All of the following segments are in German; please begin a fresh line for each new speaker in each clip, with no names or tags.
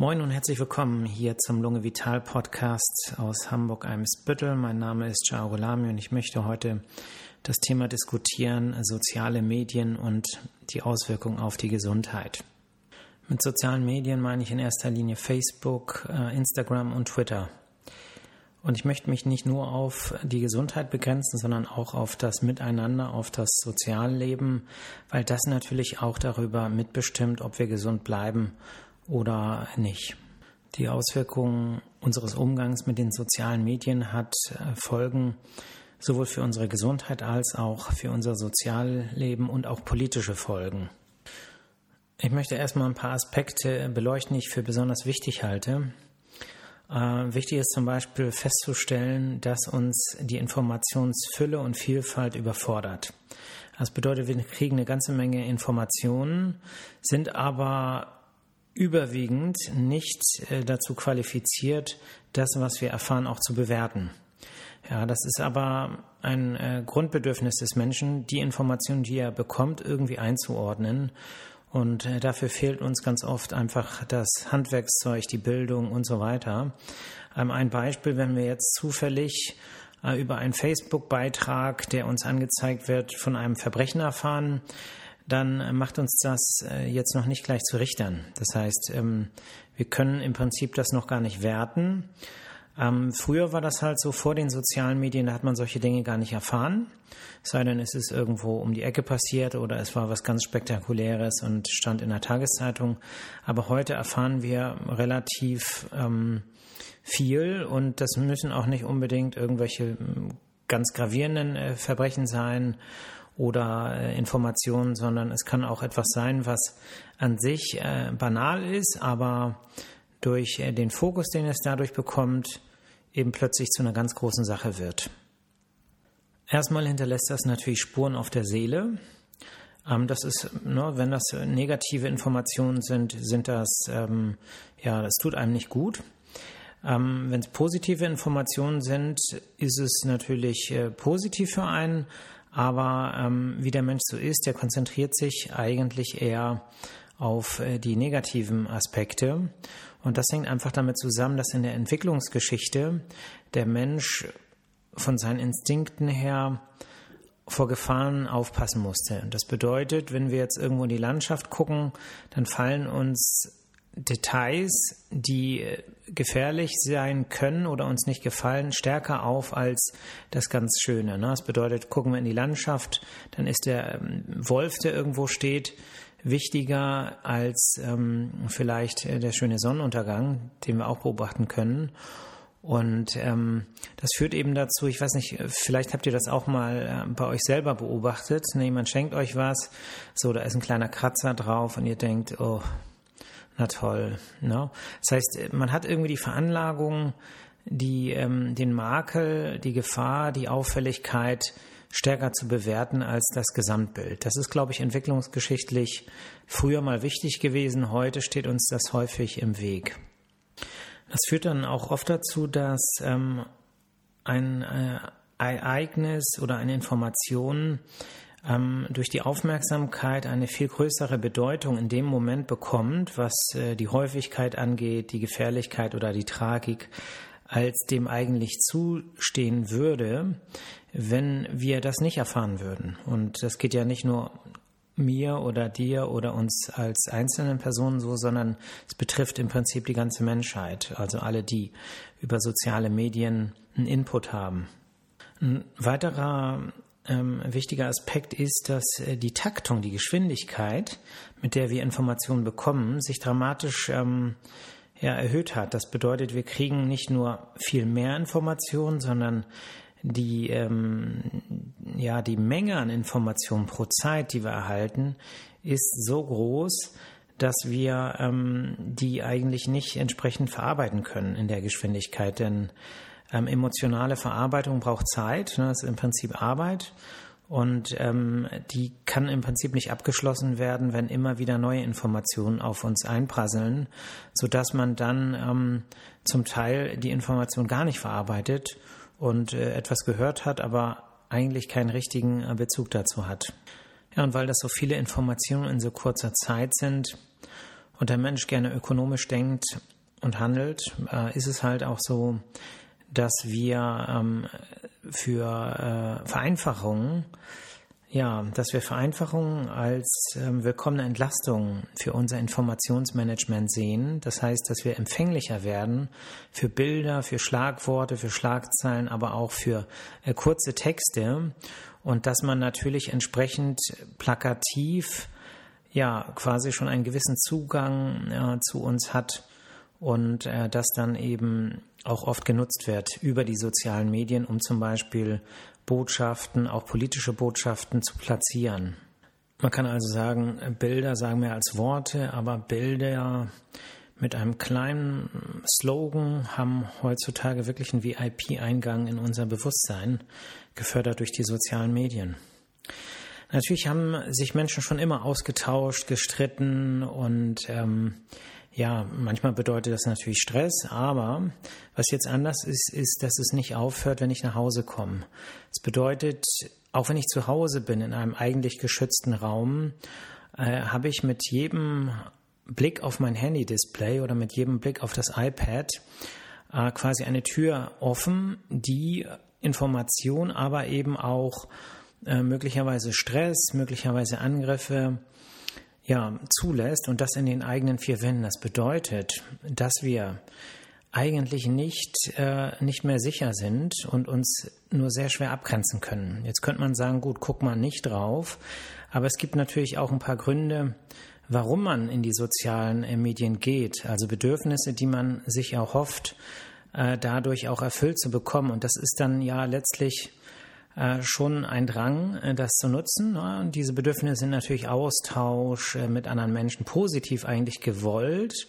Moin und herzlich willkommen hier zum Lunge Vital Podcast aus Hamburg-Eimsbüttel. Mein Name ist Jao Golami und ich möchte heute das Thema diskutieren, soziale Medien und die Auswirkungen auf die Gesundheit. Mit sozialen Medien meine ich in erster Linie Facebook, äh, Instagram und Twitter. Und ich möchte mich nicht nur auf die Gesundheit begrenzen, sondern auch auf das Miteinander, auf das Sozialleben, weil das natürlich auch darüber mitbestimmt, ob wir gesund bleiben oder nicht. Die Auswirkungen unseres Umgangs mit den sozialen Medien hat äh, Folgen sowohl für unsere Gesundheit als auch für unser Sozialleben und auch politische Folgen. Ich möchte erstmal ein paar Aspekte beleuchten, die ich für besonders wichtig halte. Äh, wichtig ist zum Beispiel festzustellen, dass uns die Informationsfülle und Vielfalt überfordert. Das bedeutet, wir kriegen eine ganze Menge Informationen, sind aber überwiegend nicht äh, dazu qualifiziert, das, was wir erfahren, auch zu bewerten. Ja, das ist aber ein äh, Grundbedürfnis des Menschen, die Informationen, die er bekommt, irgendwie einzuordnen. Und äh, dafür fehlt uns ganz oft einfach das Handwerkszeug, die Bildung und so weiter. Ähm, ein Beispiel, wenn wir jetzt zufällig über einen Facebook-Beitrag, der uns angezeigt wird, von einem Verbrechen erfahren, dann macht uns das äh, jetzt noch nicht gleich zu Richtern. Das heißt, ähm, wir können im Prinzip das noch gar nicht werten. Ähm, früher war das halt so, vor den sozialen Medien, da hat man solche Dinge gar nicht erfahren. Es sei denn, es ist irgendwo um die Ecke passiert oder es war was ganz Spektakuläres und stand in der Tageszeitung. Aber heute erfahren wir relativ ähm, viel und das müssen auch nicht unbedingt irgendwelche ganz gravierenden äh, Verbrechen sein oder äh, Informationen, sondern es kann auch etwas sein, was an sich äh, banal ist, aber durch äh, den Fokus, den es dadurch bekommt, eben plötzlich zu einer ganz großen Sache wird. Erstmal hinterlässt das natürlich Spuren auf der Seele. Ähm, das ist, ne, wenn das negative Informationen sind, sind das, ähm, ja, das tut einem nicht gut. Ähm, wenn es positive Informationen sind, ist es natürlich äh, positiv für einen, aber ähm, wie der Mensch so ist, der konzentriert sich eigentlich eher auf äh, die negativen Aspekte. Und das hängt einfach damit zusammen, dass in der Entwicklungsgeschichte der Mensch von seinen Instinkten her vor Gefahren aufpassen musste. Und das bedeutet, wenn wir jetzt irgendwo in die Landschaft gucken, dann fallen uns Details, die äh, gefährlich sein können oder uns nicht gefallen, stärker auf als das ganz Schöne. Ne? Das bedeutet, gucken wir in die Landschaft, dann ist der ähm, Wolf, der irgendwo steht, wichtiger als ähm, vielleicht äh, der schöne Sonnenuntergang, den wir auch beobachten können. Und ähm, das führt eben dazu, ich weiß nicht, vielleicht habt ihr das auch mal äh, bei euch selber beobachtet. Ne, jemand schenkt euch was, so, da ist ein kleiner Kratzer drauf und ihr denkt, oh, na toll. Ne? Das heißt, man hat irgendwie die Veranlagung, die, ähm, den Makel, die Gefahr, die Auffälligkeit stärker zu bewerten als das Gesamtbild. Das ist, glaube ich, entwicklungsgeschichtlich früher mal wichtig gewesen. Heute steht uns das häufig im Weg. Das führt dann auch oft dazu, dass ähm, ein äh, Ereignis oder eine Information ähm, durch die Aufmerksamkeit eine viel größere Bedeutung in dem Moment bekommt, was äh, die Häufigkeit angeht, die Gefährlichkeit oder die Tragik, als dem eigentlich zustehen würde, wenn wir das nicht erfahren würden. Und das geht ja nicht nur mir oder dir oder uns als einzelnen Personen so, sondern es betrifft im Prinzip die ganze Menschheit, also alle, die über soziale Medien einen Input haben. Ein weiterer ähm, wichtiger Aspekt ist, dass äh, die Taktung, die Geschwindigkeit, mit der wir Informationen bekommen, sich dramatisch ähm, ja, erhöht hat. Das bedeutet, wir kriegen nicht nur viel mehr Informationen, sondern die, ähm, ja, die Menge an Informationen pro Zeit, die wir erhalten, ist so groß, dass wir ähm, die eigentlich nicht entsprechend verarbeiten können in der Geschwindigkeit. Denn ähm, emotionale Verarbeitung braucht Zeit, ne, das ist im Prinzip Arbeit. Und ähm, die kann im Prinzip nicht abgeschlossen werden, wenn immer wieder neue Informationen auf uns einprasseln, sodass man dann ähm, zum Teil die Information gar nicht verarbeitet und äh, etwas gehört hat, aber eigentlich keinen richtigen äh, Bezug dazu hat. Ja, und weil das so viele Informationen in so kurzer Zeit sind und der Mensch gerne ökonomisch denkt und handelt, äh, ist es halt auch so, dass wir ähm, für äh, Vereinfachungen ja, dass wir Vereinfachungen als ähm, willkommene Entlastung für unser Informationsmanagement sehen. Das heißt, dass wir empfänglicher werden für Bilder, für Schlagworte, für Schlagzeilen, aber auch für äh, kurze Texte und dass man natürlich entsprechend plakativ ja quasi schon einen gewissen Zugang äh, zu uns hat und äh, das dann eben auch oft genutzt wird über die sozialen Medien, um zum Beispiel Botschaften, auch politische Botschaften zu platzieren. Man kann also sagen, Bilder sagen mehr als Worte, aber Bilder mit einem kleinen Slogan haben heutzutage wirklich einen VIP-Eingang in unser Bewusstsein, gefördert durch die sozialen Medien. Natürlich haben sich Menschen schon immer ausgetauscht, gestritten und ähm, ja, manchmal bedeutet das natürlich Stress, aber was jetzt anders ist, ist, dass es nicht aufhört, wenn ich nach Hause komme. Es bedeutet, auch wenn ich zu Hause bin, in einem eigentlich geschützten Raum, äh, habe ich mit jedem Blick auf mein Handy-Display oder mit jedem Blick auf das iPad äh, quasi eine Tür offen, die Information, aber eben auch äh, möglicherweise Stress, möglicherweise Angriffe, ja, zulässt und das in den eigenen vier Wänden. Das bedeutet, dass wir eigentlich nicht, äh, nicht mehr sicher sind und uns nur sehr schwer abgrenzen können. Jetzt könnte man sagen, gut, guck mal nicht drauf, aber es gibt natürlich auch ein paar Gründe, warum man in die sozialen äh, Medien geht, also Bedürfnisse, die man sich erhofft, äh, dadurch auch erfüllt zu bekommen. Und das ist dann ja letztlich schon ein Drang, äh, das zu nutzen. Ne? Und diese Bedürfnisse sind natürlich Austausch äh, mit anderen Menschen, positiv eigentlich gewollt,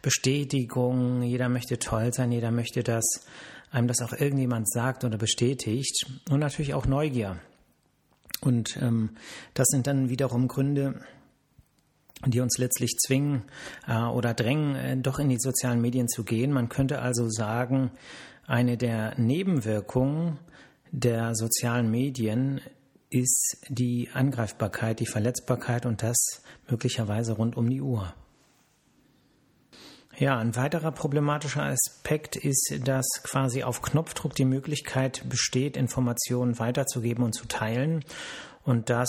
Bestätigung, jeder möchte toll sein, jeder möchte, dass einem das auch irgendjemand sagt oder bestätigt und natürlich auch Neugier. Und ähm, das sind dann wiederum Gründe, die uns letztlich zwingen äh, oder drängen, äh, doch in die sozialen Medien zu gehen. Man könnte also sagen, eine der Nebenwirkungen der sozialen Medien ist die Angreifbarkeit, die Verletzbarkeit und das möglicherweise rund um die Uhr. Ja, ein weiterer problematischer Aspekt ist, dass quasi auf Knopfdruck die Möglichkeit besteht, Informationen weiterzugeben und zu teilen und das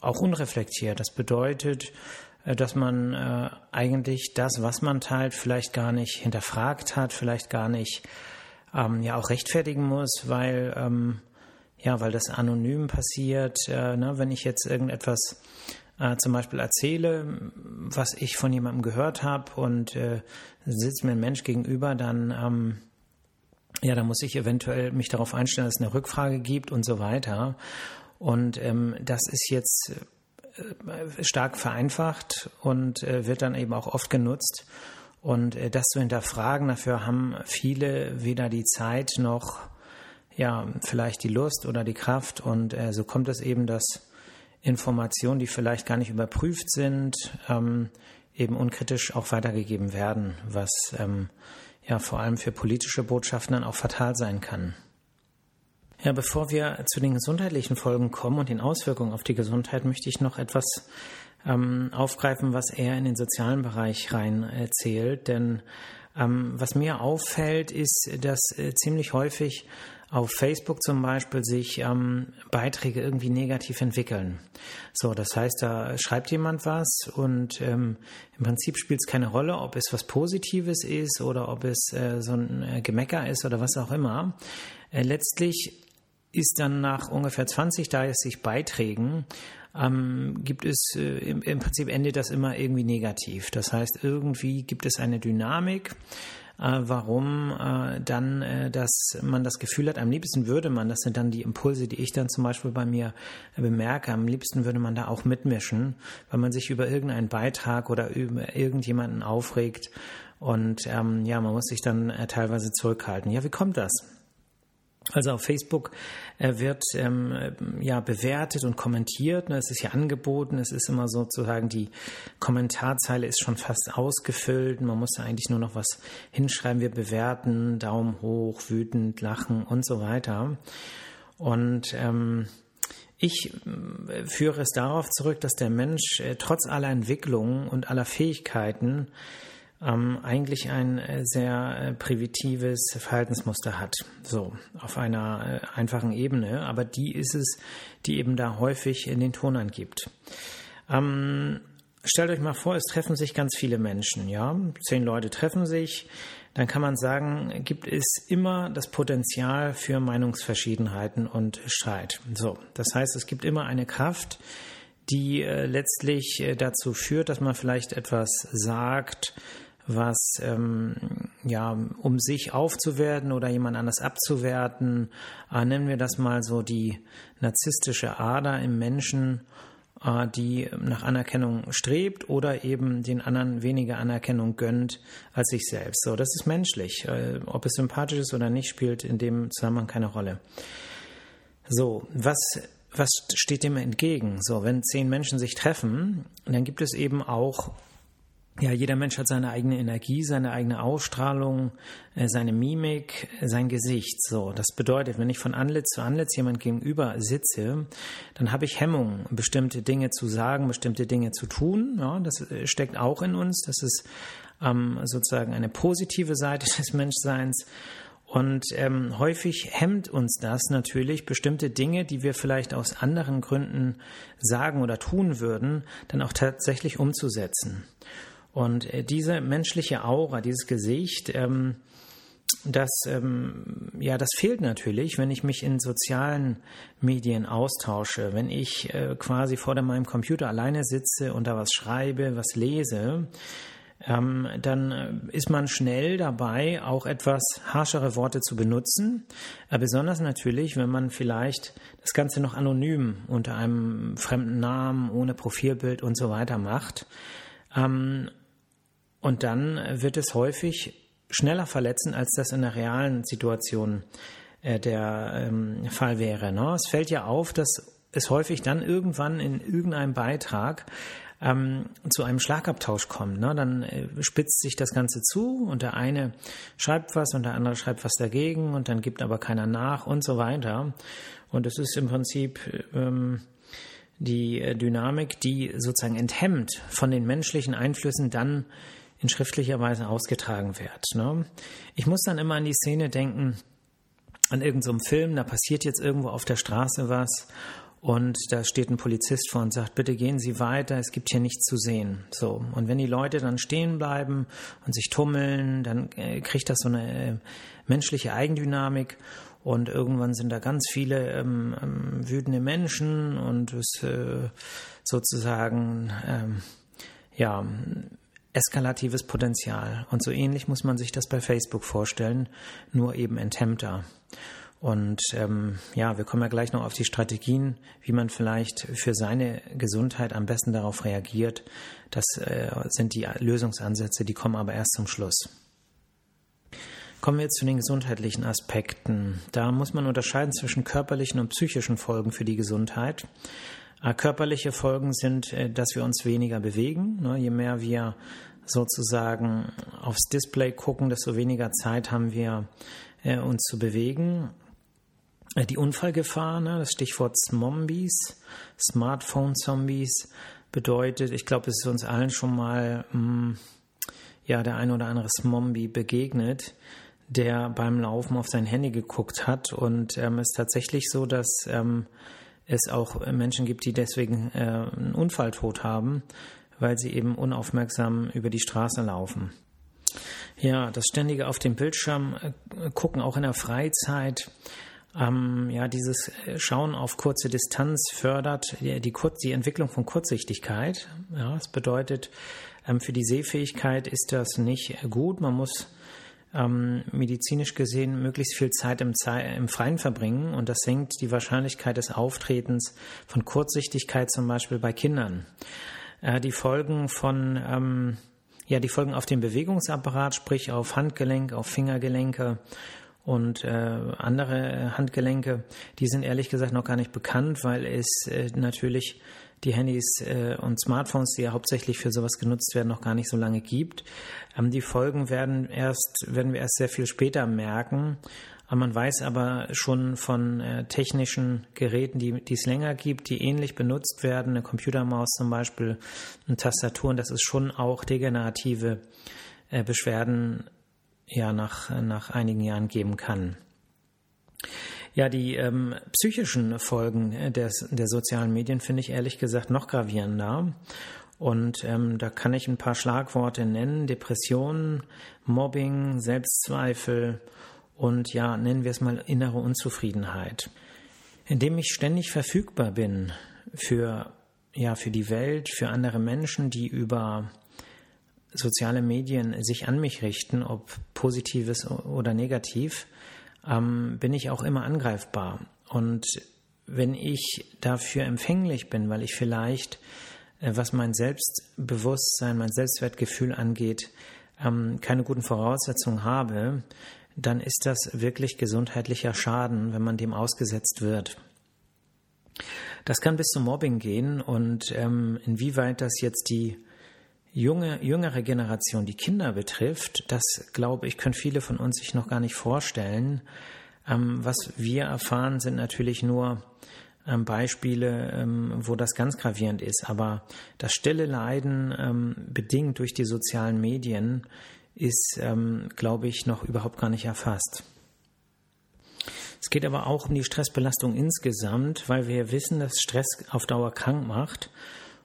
auch unreflektiert. Das bedeutet, äh, dass man äh, eigentlich das, was man teilt, vielleicht gar nicht hinterfragt hat, vielleicht gar nicht ähm, ja auch rechtfertigen muss, weil ähm, ja, weil das anonym passiert. Äh, ne, wenn ich jetzt irgendetwas äh, zum Beispiel erzähle, was ich von jemandem gehört habe und äh, sitzt mir ein Mensch gegenüber, dann ähm, ja, dann muss ich eventuell mich darauf einstellen, dass es eine Rückfrage gibt und so weiter. Und ähm, das ist jetzt äh, stark vereinfacht und äh, wird dann eben auch oft genutzt. Und äh, das zu hinterfragen, dafür haben viele weder die Zeit noch ja vielleicht die Lust oder die Kraft. Und äh, so kommt es eben, dass Informationen, die vielleicht gar nicht überprüft sind, ähm, eben unkritisch auch weitergegeben werden, was ähm, ja vor allem für politische Botschaften dann auch fatal sein kann. Ja, bevor wir zu den gesundheitlichen Folgen kommen und den Auswirkungen auf die Gesundheit, möchte ich noch etwas ähm, aufgreifen, was er in den sozialen Bereich rein erzählt. Denn ähm, was mir auffällt, ist, dass äh, ziemlich häufig auf Facebook zum Beispiel sich ähm, Beiträge irgendwie negativ entwickeln. So, das heißt, da schreibt jemand was und ähm, im Prinzip spielt es keine Rolle, ob es was Positives ist oder ob es äh, so ein äh, Gemecker ist oder was auch immer. Äh, letztlich ist dann nach ungefähr 20, 30 Beiträgen ähm, gibt es äh, im, im, Prinzip endet das immer irgendwie negativ. Das heißt, irgendwie gibt es eine Dynamik, äh, warum äh, dann, äh, dass man das Gefühl hat, am liebsten würde man, das sind dann die Impulse, die ich dann zum Beispiel bei mir bemerke, am liebsten würde man da auch mitmischen, weil man sich über irgendeinen Beitrag oder über irgendjemanden aufregt und ähm, ja, man muss sich dann äh, teilweise zurückhalten. Ja, wie kommt das? Also auf Facebook äh, wird ähm, ja bewertet und kommentiert. Ne? Es ist ja angeboten. Es ist immer sozusagen die Kommentarzeile ist schon fast ausgefüllt. Man muss da eigentlich nur noch was hinschreiben. Wir bewerten, Daumen hoch, wütend, lachen und so weiter. Und ähm, ich äh, führe es darauf zurück, dass der Mensch äh, trotz aller Entwicklungen und aller Fähigkeiten ähm, eigentlich ein äh, sehr primitives Verhaltensmuster hat. So, auf einer einfachen Ebene, aber die ist es, die eben da häufig in den Ton angibt. Ähm, stellt euch mal vor, es treffen sich ganz viele Menschen, ja. Zehn Leute treffen sich, dann kann man sagen, gibt es immer das Potenzial für Meinungsverschiedenheiten und Streit. So, das heißt, es gibt immer eine Kraft, die äh, letztlich äh, dazu führt, dass man vielleicht etwas sagt, was ähm, ja, um sich aufzuwerten oder jemand anders abzuwerten, äh, nennen wir das mal so die narzisstische Ader im Menschen äh, die nach Anerkennung strebt oder eben den anderen weniger Anerkennung gönnt als sich selbst. So, das ist menschlich. Äh, ob es sympathisch ist oder nicht, spielt in dem Zusammenhang keine Rolle. So, was was steht dem entgegen? So, wenn zehn Menschen sich treffen, dann gibt es eben auch ja, jeder Mensch hat seine eigene Energie, seine eigene Ausstrahlung, äh, seine Mimik, sein Gesicht. So, das bedeutet, wenn ich von Anlitz zu Anlitz jemand gegenüber sitze, dann habe ich Hemmung, bestimmte Dinge zu sagen, bestimmte Dinge zu tun. Ja, das äh, steckt auch in uns. Das ist ähm, sozusagen eine positive Seite des Menschseins. Und ähm, häufig hemmt uns das natürlich, bestimmte Dinge, die wir vielleicht aus anderen Gründen sagen oder tun würden, dann auch tatsächlich umzusetzen. Und äh, diese menschliche Aura, dieses Gesicht, ähm, das, ähm, ja, das fehlt natürlich, wenn ich mich in sozialen Medien austausche, wenn ich äh, quasi vor meinem Computer alleine sitze und da was schreibe, was lese, ähm, dann äh, ist man schnell dabei, auch etwas harschere Worte zu benutzen. Äh, besonders natürlich, wenn man vielleicht das Ganze noch anonym unter einem fremden Namen, ohne Profilbild und so weiter macht. Ähm, und dann wird es häufig schneller verletzen, als das in der realen Situation äh, der ähm, Fall wäre. Ne? Es fällt ja auf, dass es häufig dann irgendwann in irgendeinem Beitrag ähm, zu einem Schlagabtausch kommt. Ne? Dann äh, spitzt sich das Ganze zu und der eine schreibt was und der andere schreibt was dagegen und dann gibt aber keiner nach und so weiter. Und es ist im Prinzip ähm, die äh, Dynamik, die sozusagen enthemmt von den menschlichen Einflüssen dann in schriftlicher Weise ausgetragen wird. Ne? Ich muss dann immer an die Szene denken, an irgendeinem so Film, da passiert jetzt irgendwo auf der Straße was und da steht ein Polizist vor und sagt, bitte gehen Sie weiter, es gibt hier nichts zu sehen. So. Und wenn die Leute dann stehen bleiben und sich tummeln, dann äh, kriegt das so eine äh, menschliche Eigendynamik und irgendwann sind da ganz viele ähm, ähm, wütende Menschen und es äh, sozusagen ähm, ja eskalatives Potenzial. Und so ähnlich muss man sich das bei Facebook vorstellen, nur eben enthemmter. Und ähm, ja, wir kommen ja gleich noch auf die Strategien, wie man vielleicht für seine Gesundheit am besten darauf reagiert. Das äh, sind die Lösungsansätze, die kommen aber erst zum Schluss. Kommen wir jetzt zu den gesundheitlichen Aspekten. Da muss man unterscheiden zwischen körperlichen und psychischen Folgen für die Gesundheit. Äh, körperliche Folgen sind, äh, dass wir uns weniger bewegen. Ne? Je mehr wir sozusagen aufs Display gucken, desto weniger Zeit haben wir, äh, uns zu bewegen. Die Unfallgefahr, ne? das Stichwort Zombies, Smartphone-Zombies, bedeutet, ich glaube, es ist uns allen schon mal hm, ja, der ein oder andere Zombie begegnet, der beim Laufen auf sein Handy geguckt hat. Und ähm, es ist tatsächlich so, dass ähm, es auch Menschen gibt, die deswegen äh, einen Unfalltod haben, weil sie eben unaufmerksam über die Straße laufen. Ja, das ständige auf dem Bildschirm äh, gucken, auch in der Freizeit, ähm, ja, dieses Schauen auf kurze Distanz fördert die, die, die Entwicklung von Kurzsichtigkeit. Ja, das bedeutet, ähm, für die Sehfähigkeit ist das nicht gut. Man muss ähm, medizinisch gesehen möglichst viel Zeit im, im, Freien verbringen und das senkt die Wahrscheinlichkeit des Auftretens von Kurzsichtigkeit zum Beispiel bei Kindern. Äh, die Folgen von ähm, ja, die Folgen auf den Bewegungsapparat, sprich auf Handgelenk, auf Fingergelenke und äh, andere Handgelenke, die sind ehrlich gesagt noch gar nicht bekannt, weil es äh, natürlich die Handys äh, und Smartphones, die ja hauptsächlich für sowas genutzt werden, noch gar nicht so lange gibt. Ähm, die Folgen werden erst, werden wir erst sehr viel später merken. Man weiß aber schon von äh, technischen Geräten, die, die es länger gibt, die ähnlich benutzt werden, eine Computermaus zum Beispiel, eine Tastatur, und dass es schon auch degenerative äh, Beschwerden ja nach, nach einigen Jahren geben kann. Ja, die ähm, psychischen Folgen äh, des, der sozialen Medien finde ich ehrlich gesagt noch gravierender. Und ähm, da kann ich ein paar Schlagworte nennen. Depressionen, Mobbing, Selbstzweifel und ja, nennen wir es mal innere Unzufriedenheit. Indem ich ständig verfügbar bin für, ja, für die Welt, für andere Menschen, die über soziale Medien sich an mich richten, ob positives oder negativ, ähm, bin ich auch immer angreifbar. Und wenn ich dafür empfänglich bin, weil ich vielleicht, äh, was mein Selbstbewusstsein, mein Selbstwertgefühl angeht, ähm, keine guten Voraussetzungen habe, dann ist das wirklich gesundheitlicher Schaden, wenn man dem ausgesetzt wird. Das kann bis zum Mobbing gehen und ähm, inwieweit das jetzt die junge, jüngere Generation, die Kinder betrifft, das glaube ich, können viele von uns sich noch gar nicht vorstellen. Ähm, was wir erfahren, sind natürlich nur ähm, Beispiele, ähm, wo das ganz gravierend ist. Aber das stille Leiden, ähm, bedingt durch die sozialen Medien, ist, ähm, glaube ich, noch überhaupt gar nicht erfasst. Es geht aber auch um die Stressbelastung insgesamt, weil wir wissen, dass Stress auf Dauer krank macht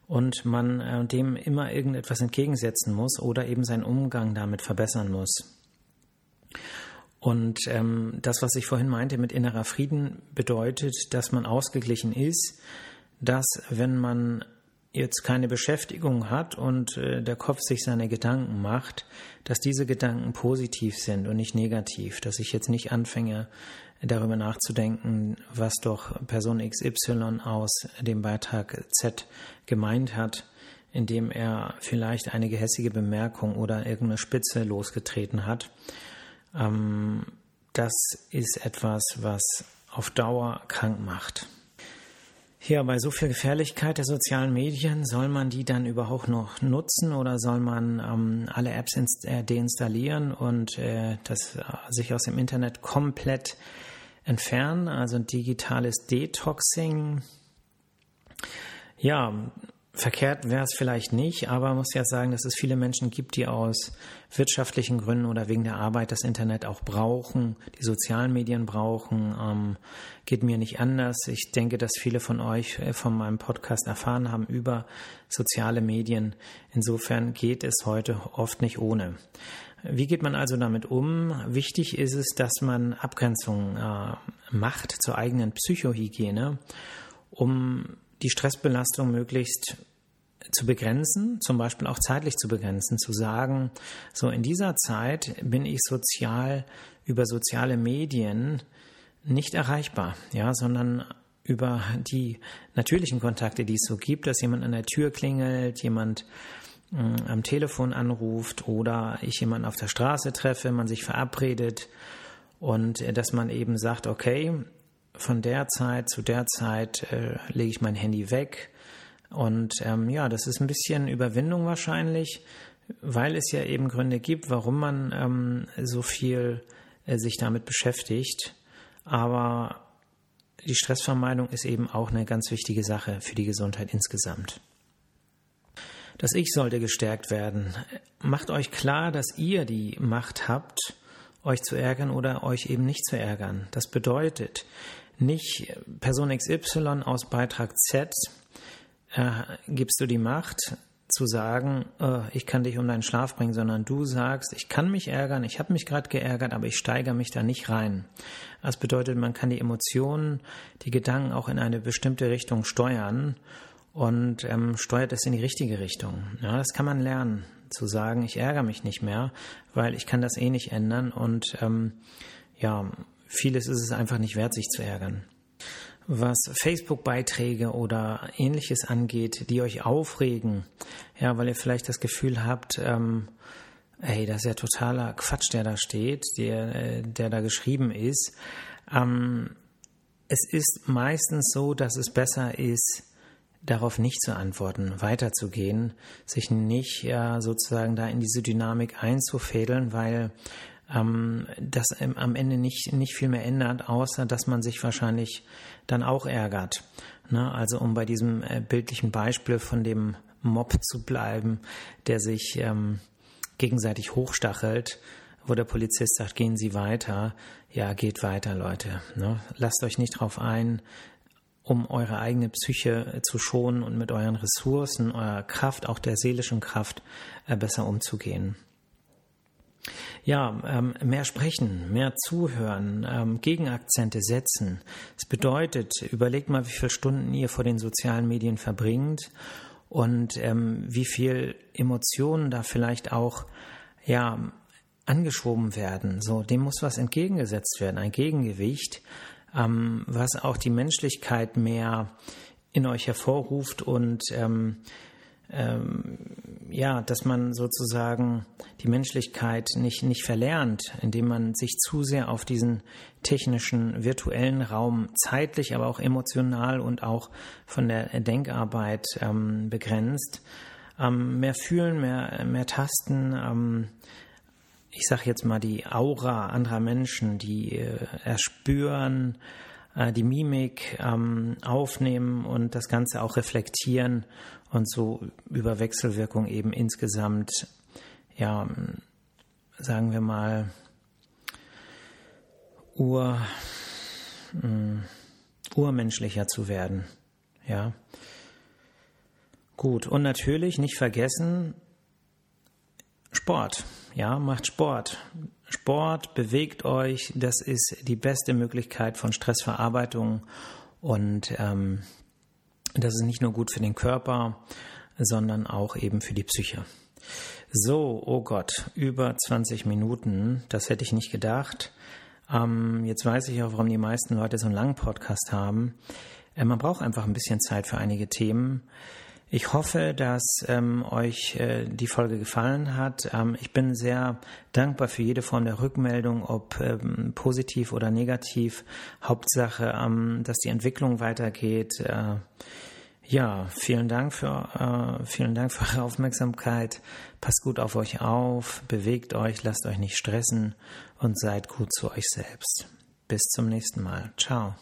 und man äh, dem immer irgendetwas entgegensetzen muss oder eben seinen Umgang damit verbessern muss. Und ähm, das, was ich vorhin meinte mit innerer Frieden, bedeutet, dass man ausgeglichen ist, dass wenn man jetzt keine Beschäftigung hat und äh, der Kopf sich seine Gedanken macht, dass diese Gedanken positiv sind und nicht negativ, dass ich jetzt nicht anfange, darüber nachzudenken, was doch Person XY aus dem Beitrag Z gemeint hat, indem er vielleicht eine gehässige Bemerkung oder irgendeine Spitze losgetreten hat. Ähm, das ist etwas, was auf Dauer krank macht. Ja, bei so viel Gefährlichkeit der sozialen Medien, soll man die dann überhaupt noch nutzen oder soll man ähm, alle Apps äh, deinstallieren und äh, das äh, sich aus dem Internet komplett entfernen, also digitales Detoxing? Ja, Verkehrt wäre es vielleicht nicht, aber man muss ja sagen, dass es viele Menschen gibt, die aus wirtschaftlichen Gründen oder wegen der Arbeit das Internet auch brauchen, die sozialen Medien brauchen. Ähm, geht mir nicht anders. Ich denke, dass viele von euch äh, von meinem Podcast erfahren haben über soziale Medien. Insofern geht es heute oft nicht ohne. Wie geht man also damit um? Wichtig ist es, dass man Abgrenzungen äh, macht zur eigenen Psychohygiene, um die Stressbelastung möglichst zu begrenzen, zum Beispiel auch zeitlich zu begrenzen, zu sagen, so in dieser Zeit bin ich sozial über soziale Medien nicht erreichbar, ja, sondern über die natürlichen Kontakte, die es so gibt, dass jemand an der Tür klingelt, jemand äh, am Telefon anruft oder ich jemanden auf der Straße treffe, man sich verabredet und äh, dass man eben sagt, okay, von der Zeit zu der Zeit äh, lege ich mein Handy weg. Und ähm, ja, das ist ein bisschen Überwindung wahrscheinlich, weil es ja eben Gründe gibt, warum man ähm, so viel äh, sich damit beschäftigt. Aber die Stressvermeidung ist eben auch eine ganz wichtige Sache für die Gesundheit insgesamt. Das Ich sollte gestärkt werden. Macht euch klar, dass ihr die Macht habt, euch zu ärgern oder euch eben nicht zu ärgern. Das bedeutet, nicht Person XY aus Beitrag Z äh, gibst du die Macht zu sagen, äh, ich kann dich um deinen Schlaf bringen, sondern du sagst, ich kann mich ärgern, ich habe mich gerade geärgert, aber ich steigere mich da nicht rein. Das bedeutet, man kann die Emotionen, die Gedanken auch in eine bestimmte Richtung steuern und ähm, steuert es in die richtige Richtung. Ja, das kann man lernen, zu sagen, ich ärgere mich nicht mehr, weil ich kann das eh nicht ändern und ähm, ja, vieles ist es einfach nicht wert, sich zu ärgern. Was Facebook-Beiträge oder ähnliches angeht, die euch aufregen, ja, weil ihr vielleicht das Gefühl habt, ähm, ey, das ist ja totaler Quatsch, der da steht, der, äh, der da geschrieben ist. Ähm, es ist meistens so, dass es besser ist, darauf nicht zu antworten, weiterzugehen, sich nicht ja, sozusagen da in diese Dynamik einzufädeln, weil ähm, das am Ende nicht, nicht viel mehr ändert, außer dass man sich wahrscheinlich dann auch ärgert. Ne? Also um bei diesem äh, bildlichen Beispiel von dem Mob zu bleiben, der sich ähm, gegenseitig hochstachelt, wo der Polizist sagt, gehen Sie weiter. Ja, geht weiter, Leute. Ne? Lasst euch nicht drauf ein, um eure eigene Psyche zu schonen und mit euren Ressourcen, eurer Kraft, auch der seelischen Kraft, äh, besser umzugehen. Ja, ähm, mehr sprechen, mehr zuhören, ähm, Gegenakzente setzen. Es bedeutet, überlegt mal, wie viele Stunden ihr vor den sozialen Medien verbringt und ähm, wie viel Emotionen da vielleicht auch ja angeschoben werden. So, dem muss was entgegengesetzt werden, ein Gegengewicht, ähm, was auch die Menschlichkeit mehr in euch hervorruft und ähm, ja, dass man sozusagen die Menschlichkeit nicht, nicht verlernt, indem man sich zu sehr auf diesen technischen, virtuellen Raum zeitlich, aber auch emotional und auch von der Denkarbeit ähm, begrenzt. Ähm, mehr fühlen, mehr, mehr tasten, ähm, ich sage jetzt mal die Aura anderer Menschen, die äh, erspüren, äh, die Mimik ähm, aufnehmen und das Ganze auch reflektieren und so über Wechselwirkung eben insgesamt, ja, sagen wir mal, ur, mh, urmenschlicher zu werden. Ja. Gut, und natürlich nicht vergessen, Sport. Ja, macht Sport. Sport, bewegt euch. Das ist die beste Möglichkeit von Stressverarbeitung und ähm, das ist nicht nur gut für den Körper, sondern auch eben für die Psyche. So, oh Gott, über 20 Minuten, das hätte ich nicht gedacht. Ähm, jetzt weiß ich auch, warum die meisten Leute so einen langen Podcast haben. Äh, man braucht einfach ein bisschen Zeit für einige Themen. Ich hoffe, dass ähm, euch äh, die Folge gefallen hat. Ähm, ich bin sehr dankbar für jede Form der Rückmeldung, ob ähm, positiv oder negativ. Hauptsache, ähm, dass die Entwicklung weitergeht. Äh, ja, vielen Dank für äh, vielen Dank für eure Aufmerksamkeit. Passt gut auf euch auf, bewegt euch, lasst euch nicht stressen und seid gut zu euch selbst. Bis zum nächsten Mal. Ciao.